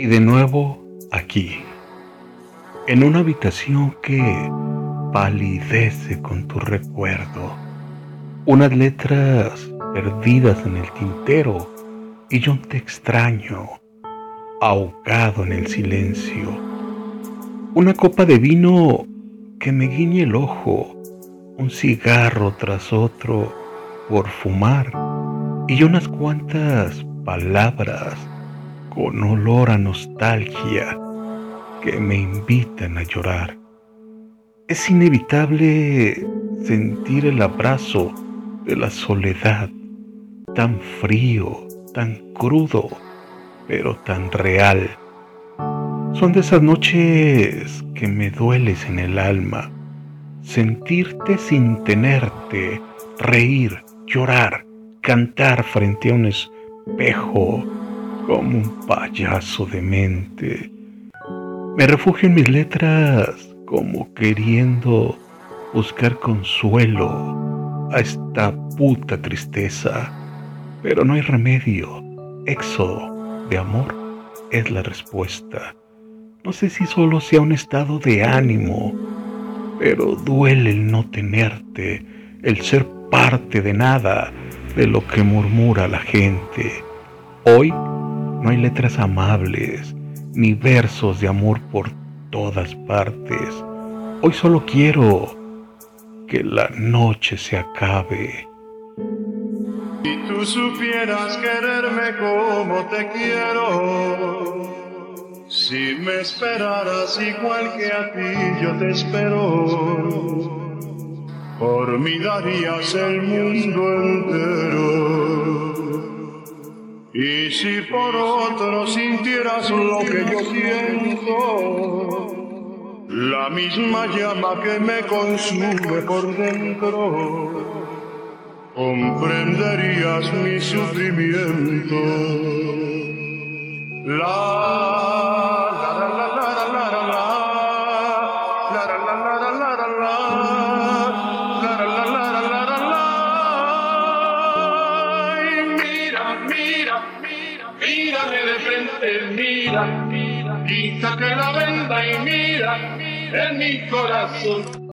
Y de nuevo aquí, en una habitación que palidece con tu recuerdo, unas letras perdidas en el tintero y yo te extraño, ahogado en el silencio, una copa de vino que me guiñe el ojo, un cigarro tras otro por fumar y unas cuantas palabras con olor a nostalgia que me invitan a llorar. Es inevitable sentir el abrazo de la soledad, tan frío, tan crudo, pero tan real. Son de esas noches que me dueles en el alma, sentirte sin tenerte, reír, llorar, cantar frente a un espejo como un payaso de mente. Me refugio en mis letras como queriendo buscar consuelo a esta puta tristeza, pero no hay remedio. Éxodo de amor es la respuesta. No sé si solo sea un estado de ánimo, pero duele el no tenerte, el ser parte de nada de lo que murmura la gente. Hoy no hay letras amables ni versos de amor por todas partes. Hoy solo quiero que la noche se acabe. Si tú supieras quererme como te quiero, si me esperaras igual que a ti yo te espero, por mí darías el mundo entero. Y si por otro sintieras lo que yo siento, la misma llama que me consume por dentro, comprenderías mi sufrimiento. La, de frente, mira, mira, quítate la venda y mira en mi corazón.